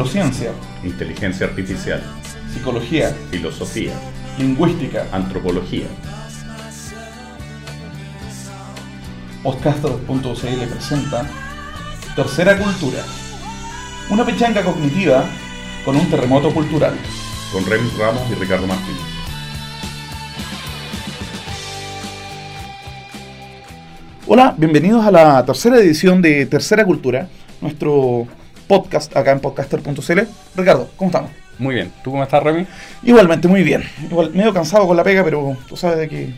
neurociencia, inteligencia artificial, psicología, filosofía, lingüística, antropología. Podcaster.cl presenta Tercera Cultura, una pechanga cognitiva con un terremoto cultural. Con Remis Ramos y Ricardo Martínez. Hola, bienvenidos a la tercera edición de Tercera Cultura, nuestro podcast acá en podcaster.cl. Ricardo, ¿cómo estamos? Muy bien. ¿Tú cómo estás, Remy? Igualmente, muy bien. Igual, medio cansado con la pega, pero tú sabes de que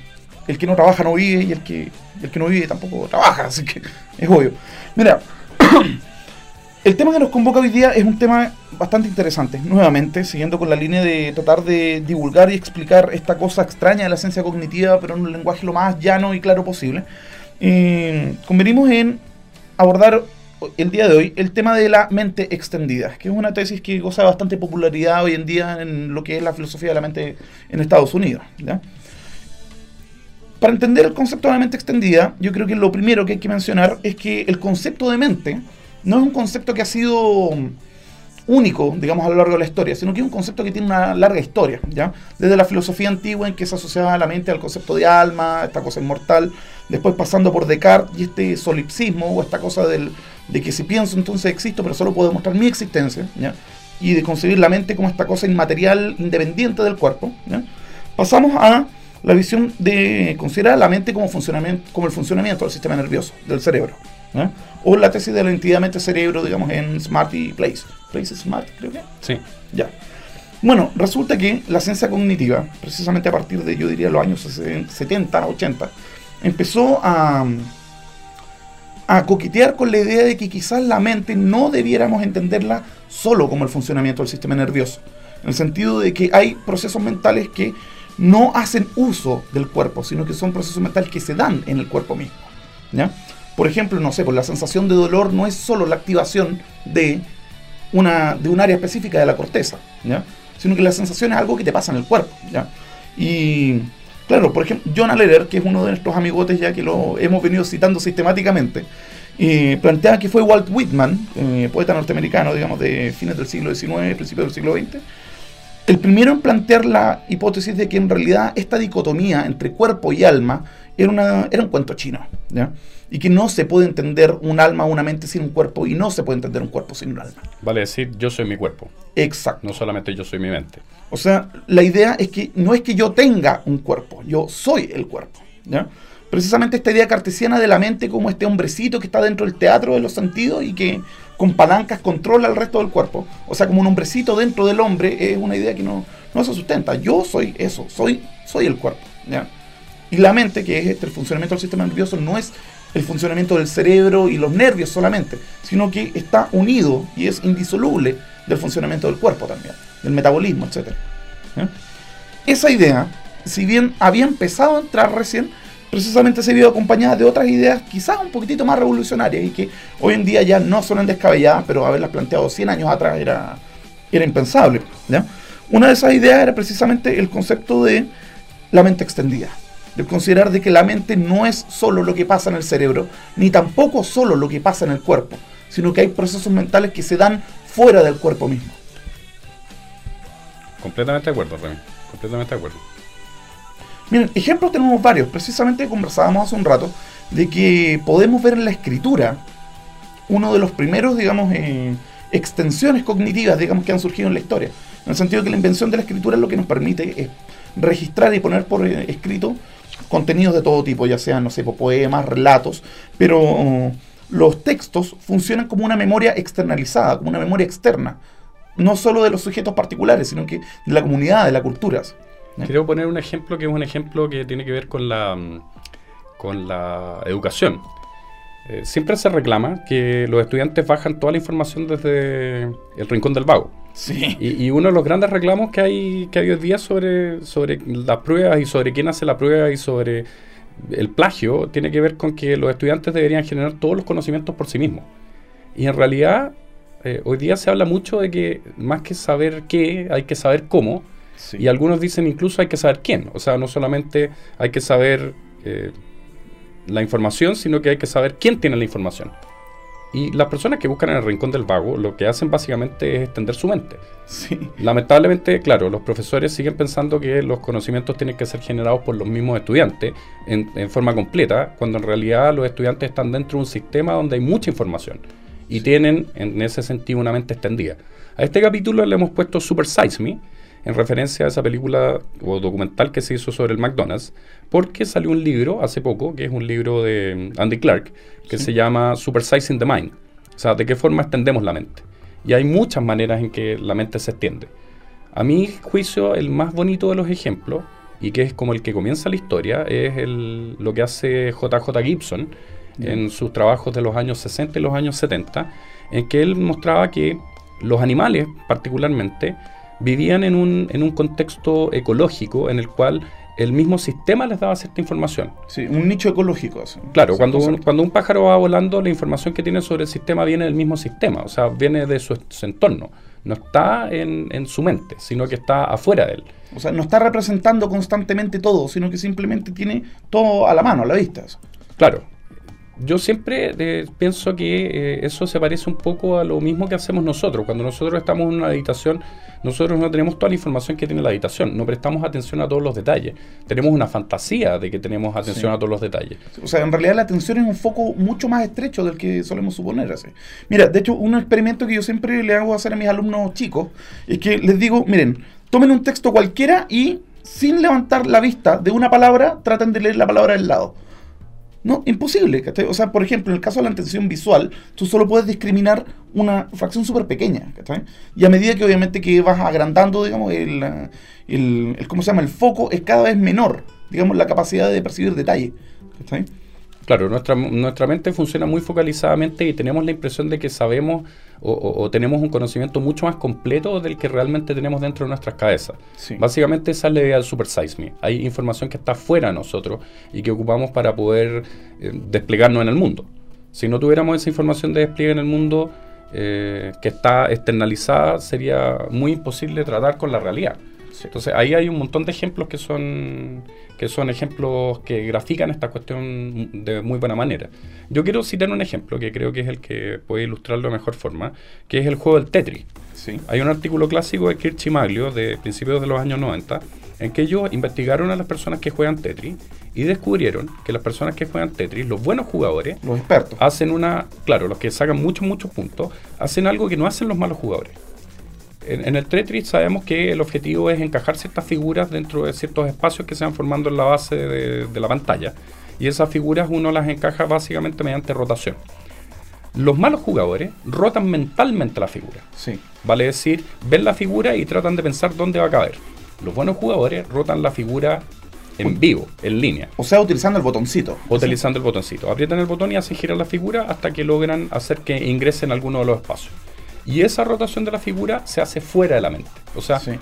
el que no trabaja no vive y el que, el que no vive tampoco trabaja, así que es obvio. Mira, el tema que nos convoca hoy día es un tema bastante interesante. Nuevamente, siguiendo con la línea de tratar de divulgar y explicar esta cosa extraña de la ciencia cognitiva, pero en un lenguaje lo más llano y claro posible. Eh, convenimos en abordar el día de hoy el tema de la mente extendida, que es una tesis que goza de bastante popularidad hoy en día en lo que es la filosofía de la mente en Estados Unidos. Para entender el concepto de la mente extendida, yo creo que lo primero que hay que mencionar es que el concepto de mente no es un concepto que ha sido único, digamos, a lo largo de la historia, sino que es un concepto que tiene una larga historia, ¿ya? Desde la filosofía antigua en que se asociaba la mente al concepto de alma, esta cosa inmortal, después pasando por Descartes y este solipsismo o esta cosa del, de que si pienso entonces existo, pero solo puedo demostrar mi existencia, ¿ya? Y de concebir la mente como esta cosa inmaterial independiente del cuerpo, ¿ya? Pasamos a la visión de considerar la mente como, funcionamiento, como el funcionamiento del sistema nervioso, del cerebro. O la tesis de la entidad mente-cerebro, digamos, en Smart y Place. Place Smart, creo que. Sí. Ya. Bueno, resulta que la ciencia cognitiva, precisamente a partir de, yo diría, los años 70, 80, empezó a, a coquetear con la idea de que quizás la mente no debiéramos entenderla solo como el funcionamiento del sistema nervioso. En el sentido de que hay procesos mentales que no hacen uso del cuerpo, sino que son procesos mentales que se dan en el cuerpo mismo. ¿ya? Por ejemplo, no sé, pues la sensación de dolor no es solo la activación de, una, de un área específica de la corteza, ¿ya? sino que la sensación es algo que te pasa en el cuerpo. ¿ya? Y claro, por ejemplo, John Lehrer, que es uno de nuestros amigotes ya que lo hemos venido citando sistemáticamente, eh, plantea que fue Walt Whitman, eh, poeta norteamericano, digamos, de fines del siglo XIX, principios del siglo XX, el primero en plantear la hipótesis de que en realidad esta dicotomía entre cuerpo y alma era, una, era un cuento chino, ¿ya? Y que no se puede entender un alma o una mente sin un cuerpo y no se puede entender un cuerpo sin un alma. Vale decir, yo soy mi cuerpo. Exacto. No solamente yo soy mi mente. O sea, la idea es que no es que yo tenga un cuerpo, yo soy el cuerpo, ¿ya? Precisamente esta idea cartesiana de la mente como este hombrecito que está dentro del teatro de los sentidos y que con palancas controla el resto del cuerpo. O sea, como un hombrecito dentro del hombre es una idea que no, no se sustenta. Yo soy eso, soy, soy el cuerpo. ¿ya? Y la mente, que es este, el funcionamiento del sistema nervioso, no es el funcionamiento del cerebro y los nervios solamente, sino que está unido y es indisoluble del funcionamiento del cuerpo también, del metabolismo, etc. Esa idea, si bien había empezado a entrar recién, precisamente se vio acompañada de otras ideas quizás un poquitito más revolucionarias y que hoy en día ya no son descabelladas, pero haberlas planteado 100 años atrás era, era impensable. Una de esas ideas era precisamente el concepto de la mente extendida, de considerar de que la mente no es solo lo que pasa en el cerebro, ni tampoco solo lo que pasa en el cuerpo, sino que hay procesos mentales que se dan fuera del cuerpo mismo. Completamente de acuerdo, Remy. Completamente de acuerdo. Ejemplos tenemos varios. Precisamente conversábamos hace un rato de que podemos ver en la escritura uno de los primeros, digamos, eh, extensiones cognitivas, digamos, que han surgido en la historia. En el sentido de que la invención de la escritura es lo que nos permite registrar y poner por eh, escrito contenidos de todo tipo, ya sean, no sé, poemas, relatos, pero uh, los textos funcionan como una memoria externalizada, como una memoria externa, no solo de los sujetos particulares, sino que de la comunidad, de las culturas. Quiero poner un ejemplo que es un ejemplo que tiene que ver con la, mm, con la educación. Eh, siempre se reclama que los estudiantes bajan toda la información desde el rincón del vago. Sí. Y, uno de los grandes reclamos que hay, que hay hoy día sobre, sobre las pruebas y sobre quién hace la prueba y sobre el plagio tiene que ver con que los estudiantes deberían generar todos los conocimientos por sí mismos. Y en realidad, eh, hoy día se habla mucho de que más que saber qué, hay que saber cómo. Y algunos dicen incluso hay que saber quién. O sea, no solamente hay que saber eh, la información, sino que hay que saber quién tiene la información. Y las personas que buscan en el rincón del vago lo que hacen básicamente es extender su mente. Sí. Lamentablemente, claro, los profesores siguen pensando que los conocimientos tienen que ser generados por los mismos estudiantes en, en forma completa, cuando en realidad los estudiantes están dentro de un sistema donde hay mucha información y tienen en ese sentido una mente extendida. A este capítulo le hemos puesto Super Size Me, en referencia a esa película o documental que se hizo sobre el McDonald's, porque salió un libro hace poco, que es un libro de Andy Clark, que se llama Super Sizing the Mind. O sea, de qué forma extendemos la mente. Y hay muchas maneras en que la mente se extiende. A mi juicio, el más bonito de los ejemplos, y que es como el que comienza la historia, es el, lo que hace JJ Gibson en sus trabajos de los años 60 y los años 70, en que él mostraba que los animales, particularmente, vivían en un, en un contexto ecológico en el cual el mismo sistema les daba cierta información. Sí, un nicho ecológico. así. Claro, Sí, cuando un, cuando un pájaro va volando, la información que tiene sobre el sistema viene del mismo sistema, o sea, viene de su, su entorno. No está en, en su mente, sino que está afuera de él. O sea, no está representando constantemente todo, sino que simplemente tiene todo a la mano, a la vista. Claro, yo siempre eh, pienso que eh, eso se parece un poco a lo mismo que hacemos nosotros. Cuando nosotros estamos en una habitación, nosotros no tenemos toda la información que tiene la habitación, no prestamos atención a todos los detalles. Tenemos una fantasía de que tenemos atención Sí. a todos los detalles. O sea, en realidad la atención es un foco mucho más estrecho del que solemos suponer. Así. Mira, de hecho, un experimento que yo siempre le hago hacer a mis alumnos chicos es que les digo, miren, tomen un texto cualquiera y sin levantar la vista de una palabra, traten de leer la palabra del lado. No, imposible. ¿cachai? O sea, por ejemplo, en el caso de la atención visual, tú solo puedes discriminar una fracción súper pequeña. ¿cachai? Y a medida que obviamente que vas agrandando, digamos, el, el, ¿cómo se llama? El foco es cada vez menor, digamos, la capacidad de percibir detalle. Claro, nuestra, nuestra mente funciona muy focalizadamente y tenemos la impresión de que sabemos o, o- o tenemos un conocimiento mucho más completo del que realmente tenemos dentro de nuestras cabezas. Sí. Básicamente esa es la idea del Super Size Me. Hay información que está fuera de nosotros y que ocupamos para poder eh, desplegarnos en el mundo. Si no tuviéramos esa información de despliegue en el mundo eh, que está externalizada, sería muy imposible tratar con la realidad. Entonces ahí hay un montón de ejemplos que son, que son ejemplos que grafican esta cuestión de muy buena manera. Yo quiero citar un ejemplo que creo que es el que puede ilustrarlo de mejor forma, que es el juego del Tetris. Sí. Hay un artículo clásico de Kirch y Maglio de principios de los años 90 en que ellos investigaron a las personas que juegan Tetris y descubrieron que las personas que juegan Tetris, los buenos jugadores, Los expertos. hacen una, claro, los que sacan muchos, muchos puntos, hacen algo que no hacen los malos jugadores. En, en el Tetris sabemos que el objetivo es encajar ciertas figuras dentro de ciertos espacios que se van formando en la base de, de la pantalla. Y esas figuras uno las encaja básicamente mediante rotación. Los malos jugadores rotan mentalmente la figura. Sí. Vale decir, ven la figura y tratan de pensar dónde va a caber. Los buenos jugadores rotan la figura en vivo, en línea, O sea, utilizando el botoncito. utilizando el botoncito. Aprietan el botón y hacen girar la figura hasta que logran hacer que ingrese en alguno de los espacios. Y esa rotación de la figura se hace fuera de la mente. O sea, Sí.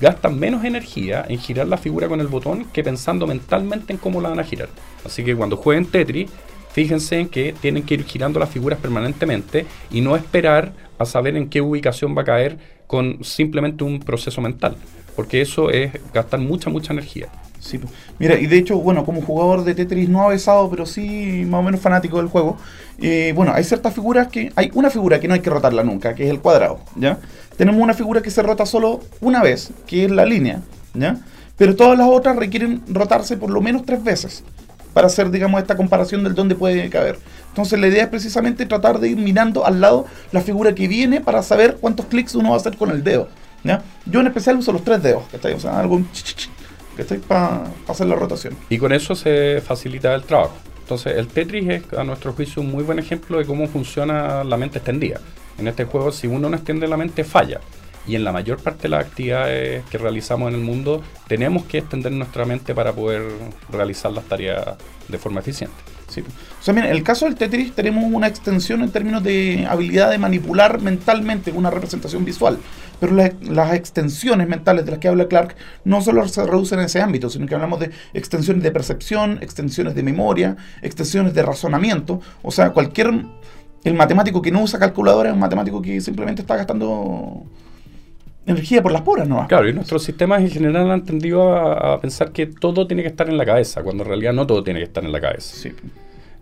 gastan menos energía en girar la figura con el botón que pensando mentalmente en cómo la van a girar. Así que cuando jueguen Tetris, fíjense en que tienen que ir girando las figuras permanentemente y no esperar a saber en qué ubicación va a caer con simplemente un proceso mental. Porque eso es gastar mucha, mucha energía. Sí, po. Mira, y de hecho, bueno, como jugador de Tetris no avesado, pero sí más o menos fanático del juego, eh, bueno, hay ciertas figuras que. Hay una figura que no hay que rotarla nunca, que es el cuadrado, ¿ya? Tenemos una figura que se rota solo una vez, que es la línea, ¿ya? Pero todas las otras requieren rotarse por lo menos tres veces para hacer, digamos, esta comparación del dónde puede caber. Entonces la idea es precisamente tratar de ir mirando al lado la figura que viene para saber cuántos clics uno va a hacer con el dedo. ¿ya? Yo en especial uso los tres dedos, ¿cachai? O sea, algo ch, ¿cachai? Para hacer la rotación. Y con eso se facilita el trabajo. Entonces, el Tetris es, a nuestro juicio, un muy buen ejemplo de cómo funciona la mente extendida. En este juego, si uno no extiende la mente, falla. Y en la mayor parte de las actividades que realizamos en el mundo, tenemos que extender nuestra mente para poder realizar las tareas de forma eficiente. Sí. O sea, en el caso del Tetris tenemos una extensión en términos de habilidad de manipular mentalmente una representación visual. Pero la- las extensiones mentales de las que habla Clark no solo se reducen en ese ámbito, sino que hablamos de extensiones de percepción, extensiones de memoria, extensiones de razonamiento. O sea, cualquier... El matemático que no usa calculadora es un matemático que simplemente está gastando energía por las puras, ¿no? Claro, y nuestros sistemas en general han tendido a, a pensar que todo tiene que estar en la cabeza, cuando en realidad no todo tiene que estar en la cabeza. Sí.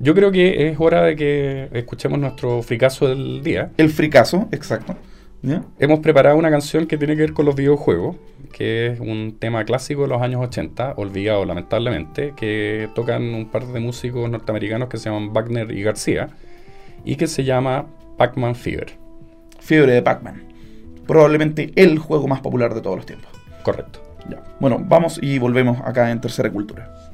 Yo creo que es hora de que escuchemos nuestro fricazo del día. El fricazo, exacto. ¿Ya? Hemos preparado una canción que tiene que ver con los videojuegos, que es un tema clásico de los años 80, olvidado lamentablemente, que tocan un par de músicos norteamericanos que se llaman Wagner y García, y que se llama Pac-Man Fever. Fiebre de Pac-Man. Probablemente el juego más popular de todos los tiempos. Correcto. Ya. Bueno, vamos y volvemos acá en Tercera Cultura.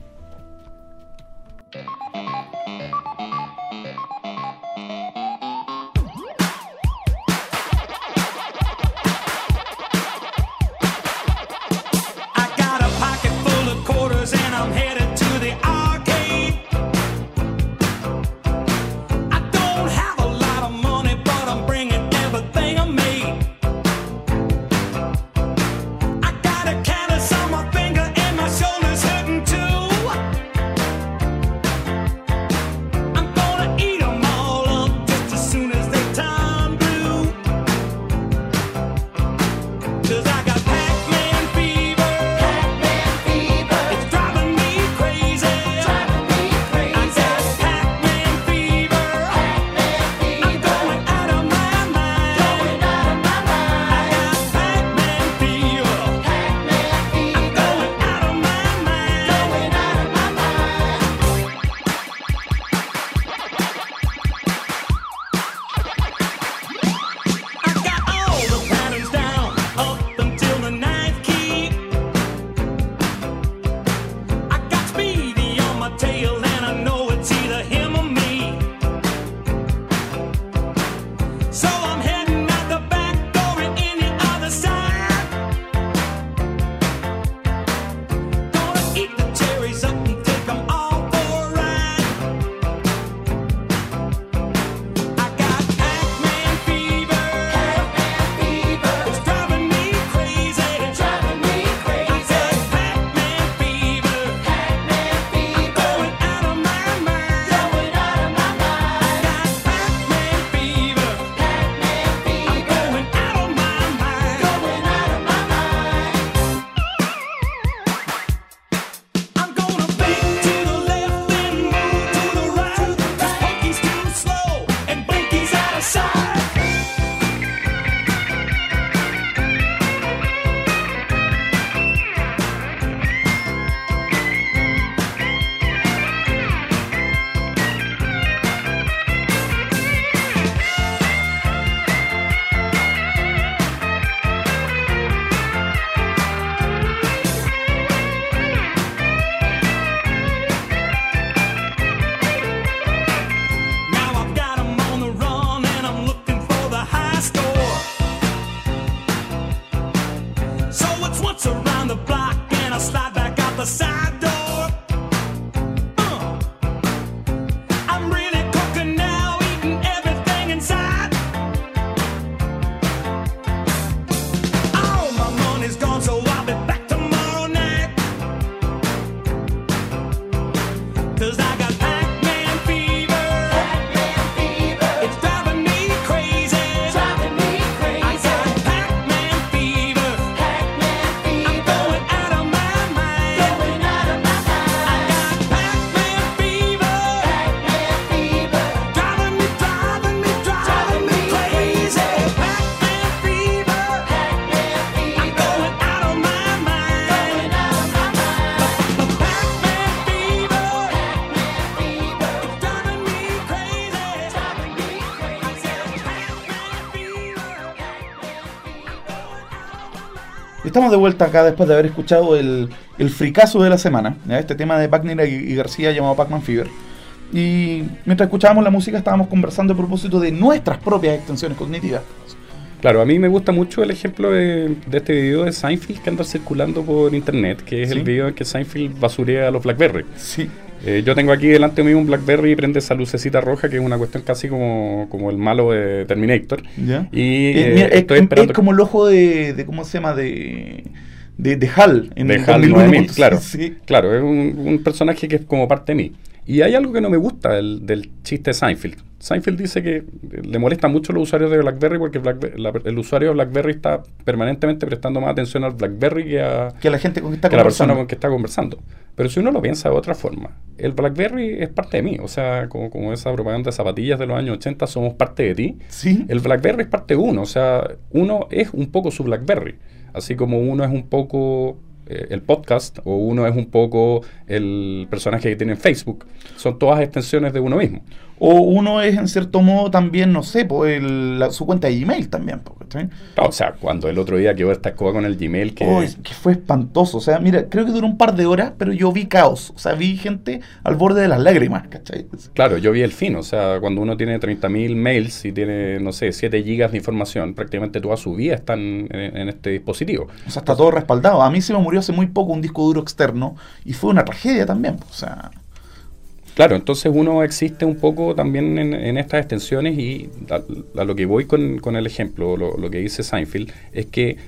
Estamos de vuelta acá después de haber escuchado el, el fricazo de la semana, ¿ya? este tema de Wagner y, García llamado Pac-Man Fever. Y mientras escuchábamos la música estábamos conversando a propósito de nuestras propias extensiones cognitivas. Claro, a mí me gusta mucho el ejemplo de, de este video de Seinfeld que anda circulando por internet, que es Sí. el video en que Seinfeld basurea a los BlackBerry. Sí. Eh, yo tengo aquí delante mío un BlackBerry y prende esa lucecita roja, que es una cuestión casi como, como el malo de Terminator. ¿Ya? Y Eh, eh, mira, es, estoy es- esperando es como el ojo de, de ¿cómo se llama? De, de, de HAL. en de el HAL 2001, 9000, claro. Sí. Claro, es un, un personaje que es como parte de mí. Y hay algo que no me gusta del, del chiste de Seinfeld. Seinfeld dice que le molesta mucho a los usuarios de BlackBerry porque la- el usuario de BlackBerry está permanentemente prestando más atención al BlackBerry que a, Que la gente con que está que la persona con que está conversando. Pero si uno lo piensa de otra forma, el BlackBerry es parte de mí. O sea, como, como esa propaganda de zapatillas de los años 80, somos parte de ti. Sí. El BlackBerry es parte de uno. O sea, uno es un poco su BlackBerry. Así como uno es un poco eh, el podcast o uno es un poco el personaje que tiene en Facebook. Son todas extensiones de uno mismo. O uno es en cierto modo también, no sé, po, el- la- su cuenta de Gmail también. po, ¿cachai? O sea, cuando el otro día quedó esta escoba con el Gmail que... Uy, que fue espantoso. O sea, mira, creo que duró un par de horas, pero yo vi caos. O sea, vi gente al borde de las lágrimas, ¿cachai? Claro, yo vi el fin, o sea, cuando uno tiene 30.000 mails y tiene, no sé, 7 gigas de información, prácticamente toda su vida está en, en- este dispositivo. O sea, está todo respaldado. A mí se me murió hace muy poco un disco duro externo y fue una tragedia también. O sea, Claro, entonces uno existe un poco también en, en estas extensiones y a, a lo que voy con, con el ejemplo, lo, lo que dice Seinfeld, es que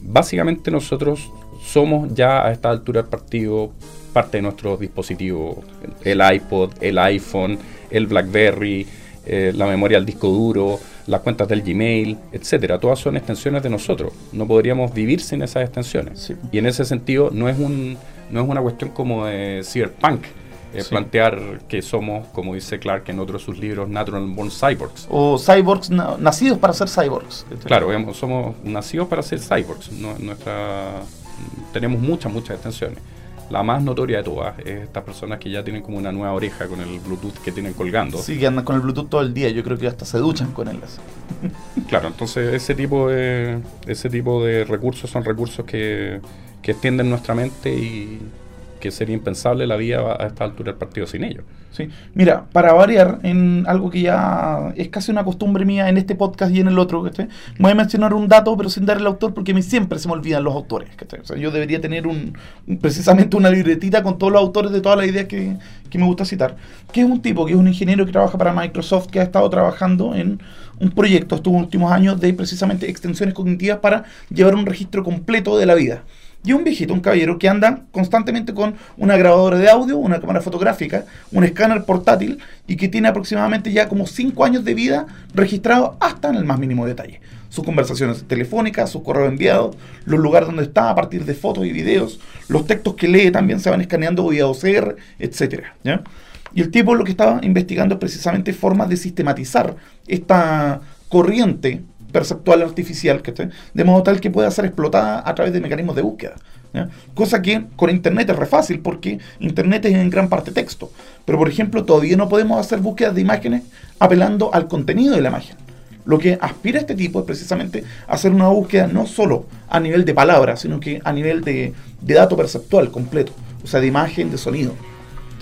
básicamente nosotros somos ya a esta altura del partido parte de nuestros dispositivos, el iPod, el iPhone, el BlackBerry, eh, la memoria del disco duro, las cuentas del Gmail, etcétera. Todas son extensiones de nosotros. No podríamos vivir sin esas extensiones. Sí. Y en ese sentido no es un no es una cuestión como de cyberpunk. Eh, Sí. plantear que somos, como dice Clark en otro de sus libros, natural born cyborgs. o cyborgs na- nacidos para ser cyborgs. ¿cachai? Claro, hemos- somos nacidos para ser cyborgs. no- nuestra, tenemos muchas, muchas extensiones. La más notoria de todas es estas personas que ya tienen como una nueva oreja con el Bluetooth que tienen colgando. Sí, que andan con el Bluetooth todo el día. Yo creo que hasta se duchan con él. así. Claro, entonces ese tipo de, ese tipo de recursos son recursos que, que extienden nuestra mente y que sería impensable la vida a esta altura del partido sin ellos. Sí. Mira, para variar en algo que ya es casi una costumbre mía en este podcast y en el otro, ¿cachai? voy a mencionar un dato, pero sin dar el autor, porque mí siempre se me olvidan los autores. yo debería tener un- precisamente una libretita con todos los autores de todas las ideas que, que me gusta citar. Que es un tipo, que es un ingeniero que trabaja para Microsoft, que ha estado trabajando en un proyecto estos últimos años de precisamente extensiones cognitivas para llevar un registro completo de la vida. Y un viejito, un caballero, que anda constantemente con una grabadora de audio, una cámara fotográfica, un escáner portátil y que tiene aproximadamente ya como 5 años de vida registrado hasta en el más mínimo detalle. Sus conversaciones telefónicas, sus correos enviados, los lugares donde está a partir de fotos y videos, los textos que lee también se van escaneando vía OCR, etc. ¿ya? Y el tipo lo que estaba investigando es precisamente formas de sistematizar esta corriente perceptual artificial, ¿cachai? de modo tal que pueda ser explotada a través de mecanismos de búsqueda. ¿ya? Cosa que con Internet es re fácil, porque Internet es en gran parte texto. Pero, por ejemplo, todavía no podemos hacer búsquedas de imágenes apelando al contenido de la imagen. Lo que aspira este tipo es precisamente hacer una búsqueda no solo a nivel de palabras, sino que a nivel de, de dato perceptual completo, o sea, de imagen, de sonido.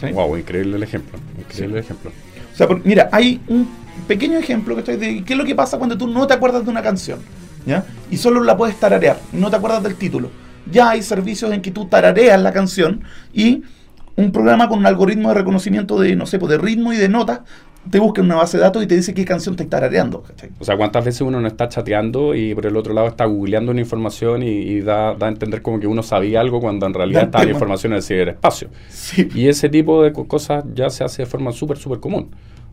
¿sí? Wow, increíble el ejemplo. Increíble el ejemplo. O sea, por- mira, hay un pequeño ejemplo que estoy de qué es lo que pasa cuando tú no te acuerdas de una canción, ¿ya? Y solo la puedes tararear, no te acuerdas del título. Ya hay servicios en que tú tarareas la canción y un programa con un algoritmo de reconocimiento de, no sé, pues, de ritmo y de notas te busca en una base de datos y te dice qué canción te está tarareando, ¿cachai? O sea, ¿cuántas veces uno no está chateando y por el otro lado está googleando una información y, y da, da a entender como que uno sabía algo cuando en realidad Da estaba la información en el ciberespacio? Sí. Y ese tipo de co- cosas ya se hace de forma súper, súper común.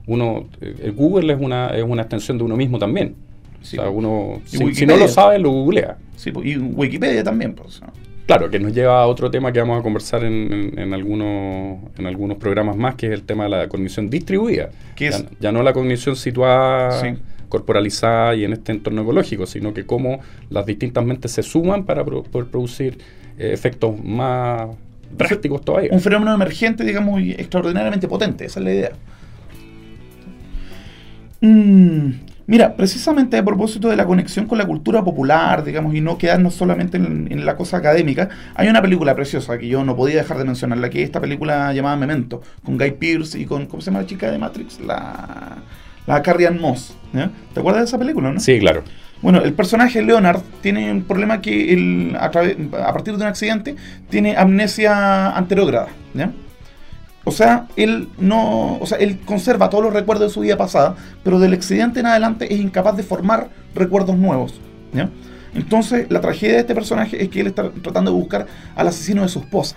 Uno, eh, el Google es una, es una extensión de uno mismo también. Sí. O sea, uno, si, no lo sabe, lo googlea. Sí, y Wikipedia también, pues. ¿no? Claro, que nos lleva a otro tema que vamos a conversar en, en- en algunos, en algunos programas más, que es el tema de la cognición distribuida. ¿Qué ya, es? ya no la cognición situada, Sí. corporalizada y en este entorno ecológico, sino que cómo las distintas mentes se suman para pro- poder producir eh, efectos más drásticos todavía. un fenómeno emergente, digamos, y extraordinariamente potente. Esa es la idea. Mm, mira, precisamente a propósito de la conexión con la cultura popular, digamos, y no quedarnos solamente en, en la cosa académica, hay una película preciosa que yo no podía dejar de mencionarla, que es esta película llamada Memento, con Guy Pearce y con, ¿cómo se llama la chica de Matrix? La, la Carrie Ann Moss. ¿ya? ¿Te acuerdas de esa película, no? Sí, claro. Bueno, el personaje Leonard tiene un problema que él, a partir de un accidente tiene amnesia anterógrada, ¿ya? O sea, él no, o sea, él conserva todos los recuerdos de su vida pasada, pero del accidente en adelante es incapaz de formar recuerdos nuevos. Entonces, la tragedia de este personaje es que él está tratando de buscar al asesino de su esposa.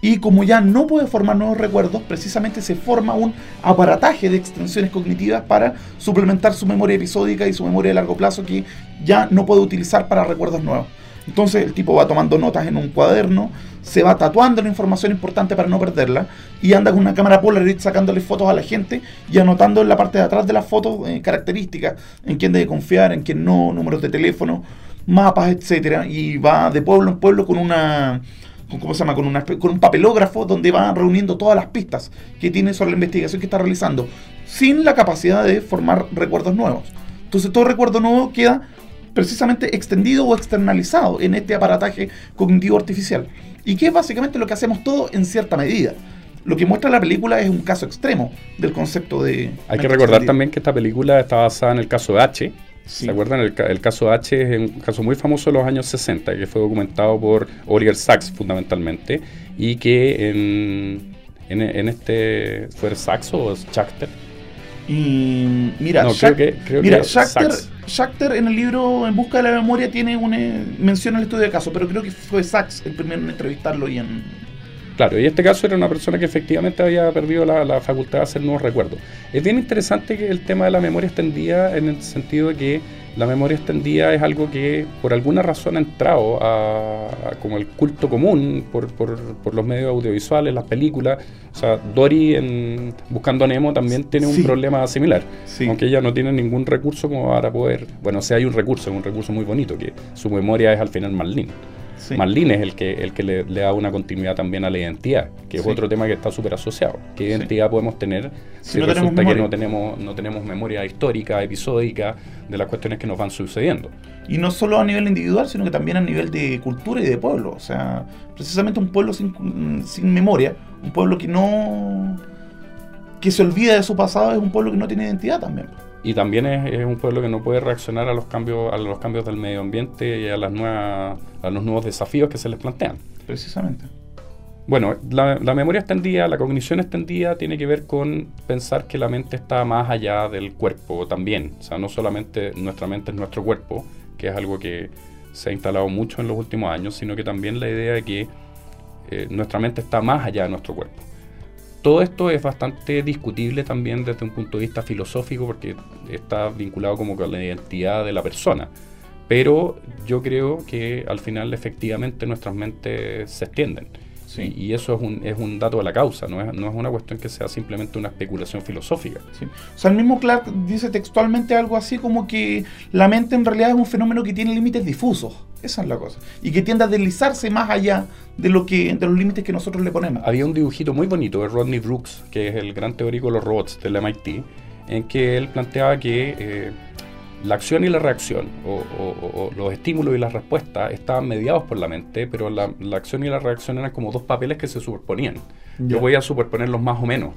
Y como ya no puede formar nuevos recuerdos, precisamente se forma un aparataje de extensiones cognitivas para suplementar su memoria episódica y su memoria de largo plazo que ya no puede utilizar para recuerdos nuevos. Entonces el tipo va tomando notas en un cuaderno, se va tatuando la información importante para no perderla y anda con una cámara Polaroid sacándole fotos a la gente y anotando en la parte de atrás de las fotos eh, características, en quién debe confiar, en quién no, números de teléfono, mapas, etcétera, y va de pueblo en pueblo con una ¿cómo se llama? Con, una, con un papelógrafo donde va reuniendo todas las pistas que tiene sobre la investigación que está realizando, sin la capacidad de formar recuerdos nuevos. Entonces todo recuerdo nuevo queda precisamente extendido o externalizado en este aparataje cognitivo artificial. Y que es básicamente lo que hacemos todo en cierta medida. Lo que muestra la película es un caso extremo del concepto de... Hay que recordar extendida. también que esta película está basada en el caso de H. Sí. ¿Se acuerdan? El, el caso H es un caso muy famoso de los años 60 que fue documentado por Oliver Sacks fundamentalmente y que en, en, en este... ¿Fue Sacks o Schachter? Y mira, No, creo que- creo mira que Schachter, Sachs. Schachter en el libro En busca de la memoria tiene una mención al estudio de caso, pero creo que fue Sachs el primero en entrevistarlo y en... Claro, y este caso era una persona que efectivamente había perdido la, la facultad de hacer nuevos recuerdos. Es bien interesante que el tema de la memoria extendida en el sentido de que la memoria extendida es algo que por alguna razón ha entrado a, a como el culto común por, por- por los medios audiovisuales, las películas. O sea, Dory en Buscando a Nemo también tiene un problema similar. Sí. Aunque ella no tiene ningún recurso como para poder... Bueno, si hay un recurso, un recurso muy bonito, que su memoria es al final Marlene. Sí. Marlene es el que, el que le, le da una continuidad también a la identidad, que es Sí. otro tema que está súper asociado. ¿Qué Sí. identidad podemos tener Si si, no tenemos resulta que no tenemos, no tenemos memoria histórica, episódica, de las cuestiones que nos van sucediendo? Y no solo a nivel individual, sino que también a nivel de cultura y de pueblo. O sea, precisamente un pueblo sin, sin memoria, un pueblo que no... que se olvida de su pasado, es un pueblo que no tiene identidad también. Y también es, es un pueblo que no puede reaccionar a los cambios, a los cambios del medio ambiente y a las nuevas, a los nuevos desafíos que se les plantean. Precisamente. Bueno, la, la memoria extendida, la cognición extendida tiene que ver con pensar que la mente está más allá del cuerpo también. O sea, no solamente nuestra mente es nuestro cuerpo, que es algo que se ha instalado mucho en los últimos años, sino que también la idea de que eh, nuestra mente está más allá de nuestro cuerpo. Todo esto es bastante discutible también desde un punto de vista filosófico porque está vinculado como con la identidad de la persona. Pero yo creo que al final efectivamente nuestras mentes se extienden. Sí. Y, y eso es un, es un dato de la causa, no es, no es una cuestión que sea simplemente una especulación filosófica. Sí. O sea, el mismo Clark dice textualmente algo así como que la mente en realidad es un fenómeno que tiene límites difusos. Esa es la cosa. Y que tiende a deslizarse más allá de lo que de los límites que nosotros le ponemos. Había un dibujito muy bonito de Rodney Brooks, que es el gran teórico de los robots del MIT, en que él planteaba que eh, la acción y la reacción, o, o- o los estímulos y las respuestas, estaban mediados por la mente, pero la, la acción y la reacción eran como dos papeles que se superponían. Yo voy a superponerlos más o menos.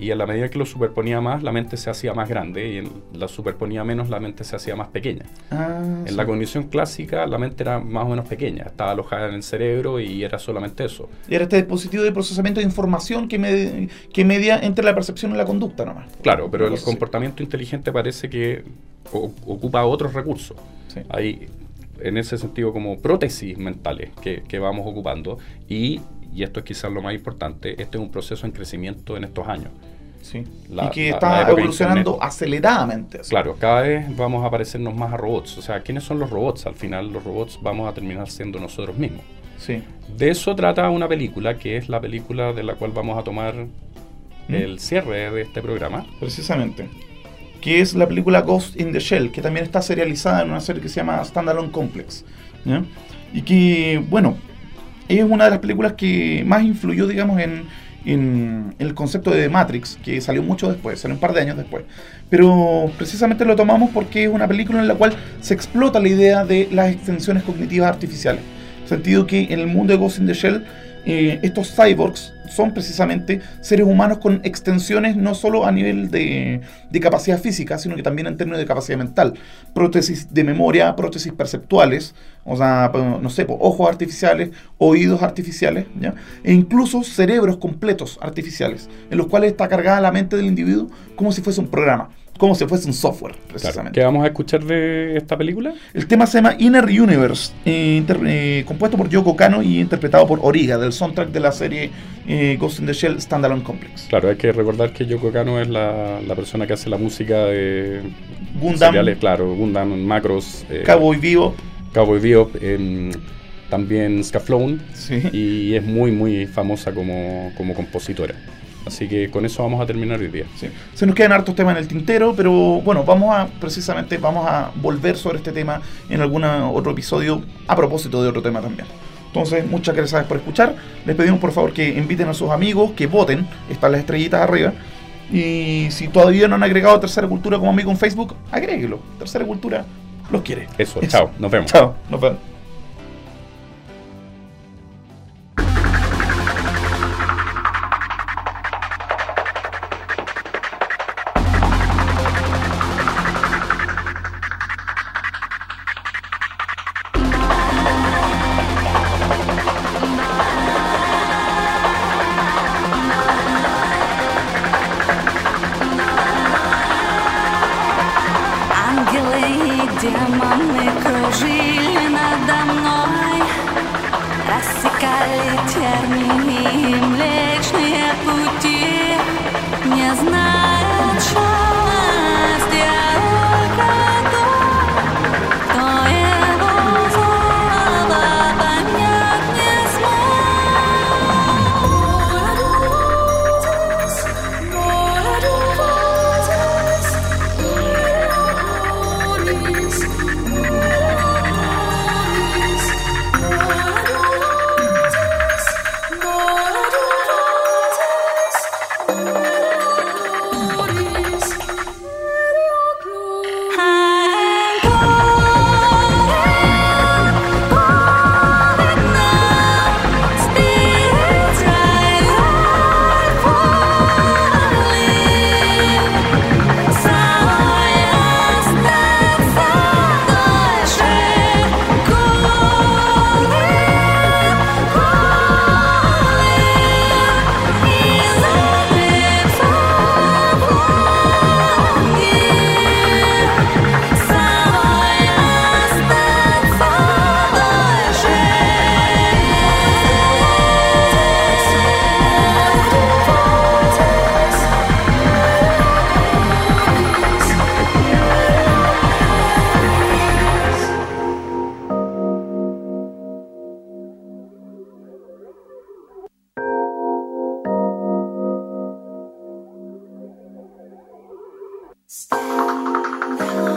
Y a la medida que los superponía más, la mente se hacía más grande, y en la superponía menos, la mente se hacía más pequeña. Ah, En sí. la cognición clásica, la mente era más o menos pequeña, estaba alojada en el cerebro y era solamente eso. Era este dispositivo de procesamiento de información que, me- que media entre la percepción y la conducta nomás. Claro, pero el comportamiento inteligente parece que o- ocupa otros recursos. Sí. Hay, en ese sentido, como prótesis mentales que, que vamos ocupando. Y, y esto es quizás lo más importante, este es un proceso en crecimiento en estos años. Sí. La- y que la- está evolucionando aceleradamente. así. Claro, cada vez vamos a parecernos más a robots. O sea, ¿quiénes son los robots? Al final los robots vamos a terminar siendo nosotros mismos. Sí. De eso trata una película, que es la película de la cual vamos a tomar ¿Mm? el cierre de este programa. Precisamente. Que es la película Ghost in the Shell, que también está serializada en una serie que se llama Standalone Complex. Y que, bueno, es una de las películas que más influyó, digamos, en, el concepto de Matrix, que salió mucho después, salió un par de años después. Pero precisamente lo tomamos porque es una película en la cual se explota la idea de las extensiones cognitivas artificiales. Sentido que en el mundo de Ghost in the Shell, eh, estos cyborgs son precisamente seres humanos con extensiones no solo a nivel de, de capacidad física, sino que también en términos de capacidad mental. Prótesis de memoria, prótesis perceptuales, o sea, po- no sé, po, ojos artificiales, oídos artificiales, ¿ya? e incluso cerebros completos artificiales, en los cuales está cargada la mente del individuo como si fuese un programa. Como si fuese un software, Claro. precisamente. ¿Qué vamos a escuchar de esta película? El tema se llama Inner Universe, eh, eh, compuesto por Yoko Kano y interpretado por Origa, del soundtrack de la serie eh, Ghost in the Shell Standalone Complex. Claro, hay que recordar que Yoko Kano es la, la persona que hace la música de Gundam, seriales, claro, Gundam, Macros, eh, Cowboy Vivo. Cowboy Bebop, em, también Scaflone Sí. y es muy muy famosa como, como compositora. Así que con eso vamos a terminar hoy día. Sí. Se nos quedan hartos temas en el tintero, pero bueno, vamos a precisamente vamos a volver sobre este tema en algún otro episodio a propósito de otro tema también. Entonces, muchas gracias por escuchar. Les pedimos por favor que inviten a sus amigos, que voten, están las estrellitas arriba. Y si todavía no han agregado Tercera Cultura como amigo en Facebook, agréguelo. Tercera Cultura los quiere. Eso, chao, nos vemos. Chao, nos vemos. llama. Stay